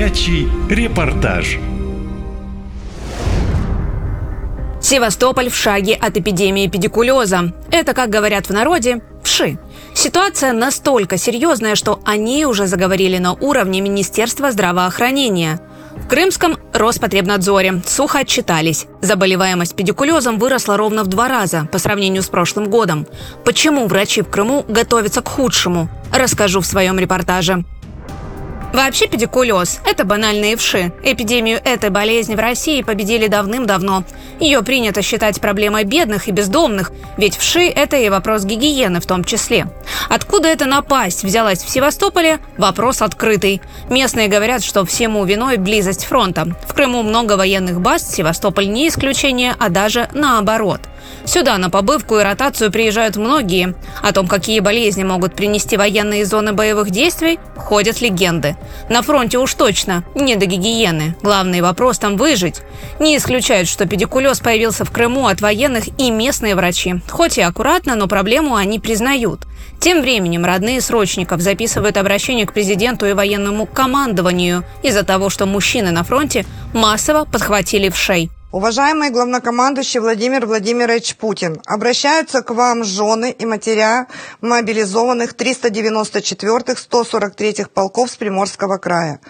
Горячий репортаж. Севастополь в шаге от эпидемии педикулеза. Это, как говорят в народе, вши. Ситуация настолько серьезная, что они уже заговорили на уровне Министерства здравоохранения. В Крымском Роспотребнадзоре сухо отчитались. Заболеваемость педикулезом выросла ровно в два раза по сравнению с прошлым годом. Почему врачи в Крыму готовятся к худшему? Расскажу в своем репортаже. Вообще педикулез – это банальные вши. Эпидемию этой болезни в России победили давным-давно. Ее принято считать проблемой бедных и бездомных, ведь вши – это и вопрос гигиены в том числе. Откуда эта напасть взялась в Севастополе – вопрос открытый. Местные говорят, что всему виной близость фронта. В Крыму много военных баз, Севастополь не исключение, а даже наоборот. Сюда на побывку и ротацию приезжают многие. О том, какие болезни могут принести военные зоны боевых действий, ходят легенды. На фронте уж точно не до гигиены. Главный вопрос там выжить. Не исключают, что педикулез появился в Крыму от военных и местные врачи. Хоть и аккуратно, но проблему они признают. Тем временем родные срочников записывают обращение к президенту и военному командованию из-за того, что мужчины на фронте массово подхватили в шей. Уважаемый главнокомандующий Владимир Владимирович Путин, обращаются к вам жены и матеря мобилизованных 394-х, 143-х полков с Приморского края.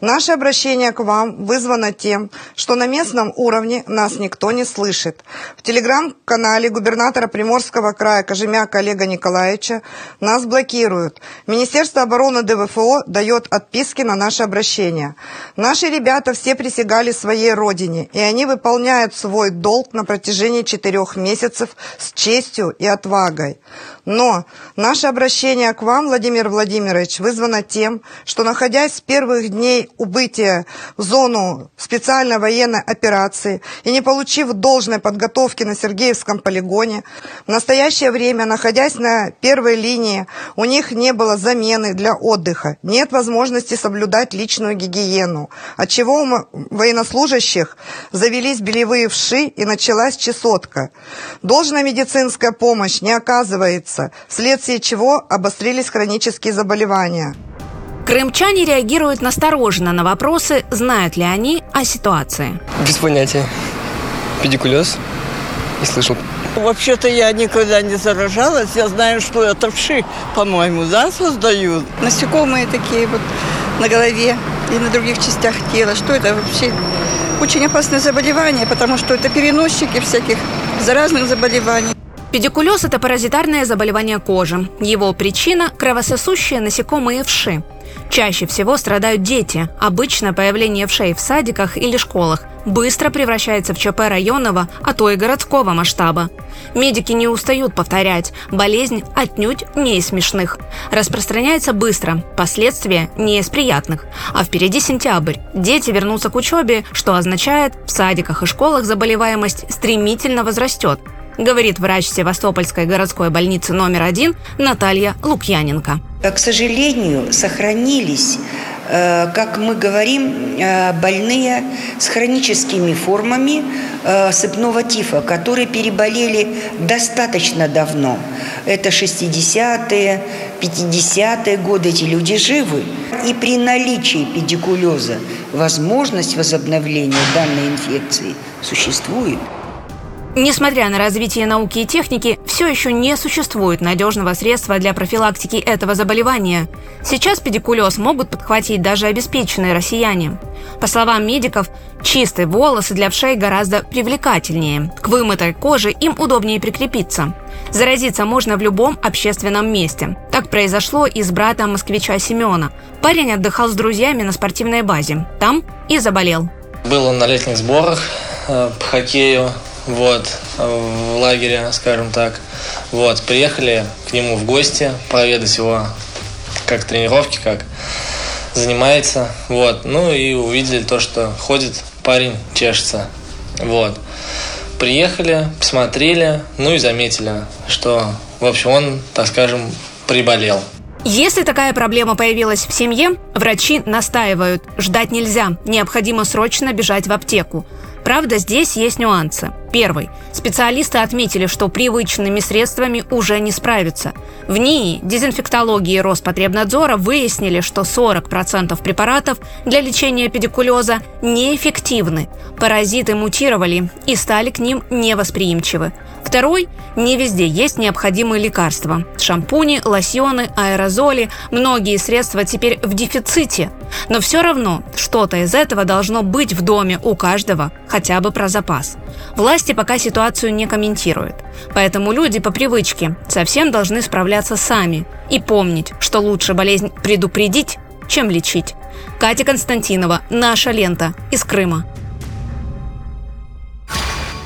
Наше обращение к вам вызвано тем, что на местном уровне нас никто не слышит. В телеграм-канале губернатора Приморского края Кожемяка Олега Николаевича нас блокируют. Министерство обороны ДВФО дает отписки на наше обращение. Наши ребята все присягали своей родине, и они выполняют выполняют свой долг на протяжении четырех месяцев с честью и отвагой. Но наше обращение к вам, Владимир Владимирович, вызвано тем, что находясь с первых дней убытия в зону специальной военной операции и не получив должной подготовки на Сергеевском полигоне, в настоящее время, находясь на первой линии, у них не было замены для отдыха, нет возможности соблюдать личную гигиену, отчего у военнослужащих завелись белевые вши и началась чесотка. Должная медицинская помощь не оказывается, месяца, вследствие чего обострились хронические заболевания. Крымчане реагируют настороженно на вопросы, знают ли они о ситуации. Без понятия. Педикулез? Не слышал. Вообще-то я никогда не заражалась. Я знаю, что это вши, по-моему, да, создают. Насекомые такие вот на голове и на других частях тела. Что это вообще? Очень опасное заболевание, потому что это переносчики всяких заразных заболеваний. Педикулез – это паразитарное заболевание кожи. Его причина – кровососущие насекомые вши. Чаще всего страдают дети. Обычно появление вшей в садиках или школах быстро превращается в ЧП районного, а то и городского масштаба. Медики не устают повторять, болезнь отнюдь не из смешных. Распространяется быстро, последствия не из приятных. А впереди сентябрь. Дети вернутся к учебе, что означает, в садиках и школах заболеваемость стремительно возрастет – говорит врач Севастопольской городской больницы номер один Наталья Лукьяненко. К сожалению, сохранились э, как мы говорим, э, больные с хроническими формами э, сыпного тифа, которые переболели достаточно давно. Это 60-е, 50-е годы, эти люди живы. И при наличии педикулеза возможность возобновления данной инфекции существует. Несмотря на развитие науки и техники, все еще не существует надежного средства для профилактики этого заболевания. Сейчас педикулез могут подхватить даже обеспеченные россияне. По словам медиков, чистые волосы для вшей гораздо привлекательнее. К вымытой коже им удобнее прикрепиться. Заразиться можно в любом общественном месте. Так произошло и с братом москвича Семена. Парень отдыхал с друзьями на спортивной базе. Там и заболел. Был он на летних сборах э, по хоккею вот, в лагере, скажем так. Вот, приехали к нему в гости, проведать его, как тренировки, как занимается, вот. Ну и увидели то, что ходит парень, чешется, вот. Приехали, посмотрели, ну и заметили, что, в общем, он, так скажем, приболел. Если такая проблема появилась в семье, врачи настаивают, ждать нельзя, необходимо срочно бежать в аптеку. Правда, здесь есть нюансы. Первый. Специалисты отметили, что привычными средствами уже не справятся. В НИИ, дезинфектологии Роспотребнадзора выяснили, что 40% препаратов для лечения педикулеза неэффективны. Паразиты мутировали и стали к ним невосприимчивы. Второй – не везде есть необходимые лекарства. Шампуни, лосьоны, аэрозоли – многие средства теперь в дефиците. Но все равно что-то из этого должно быть в доме у каждого, хотя бы про запас. Власти пока ситуацию не комментируют. Поэтому люди по привычке совсем должны справляться сами и помнить, что лучше болезнь предупредить, чем лечить. Катя Константинова, «Наша лента» из Крыма.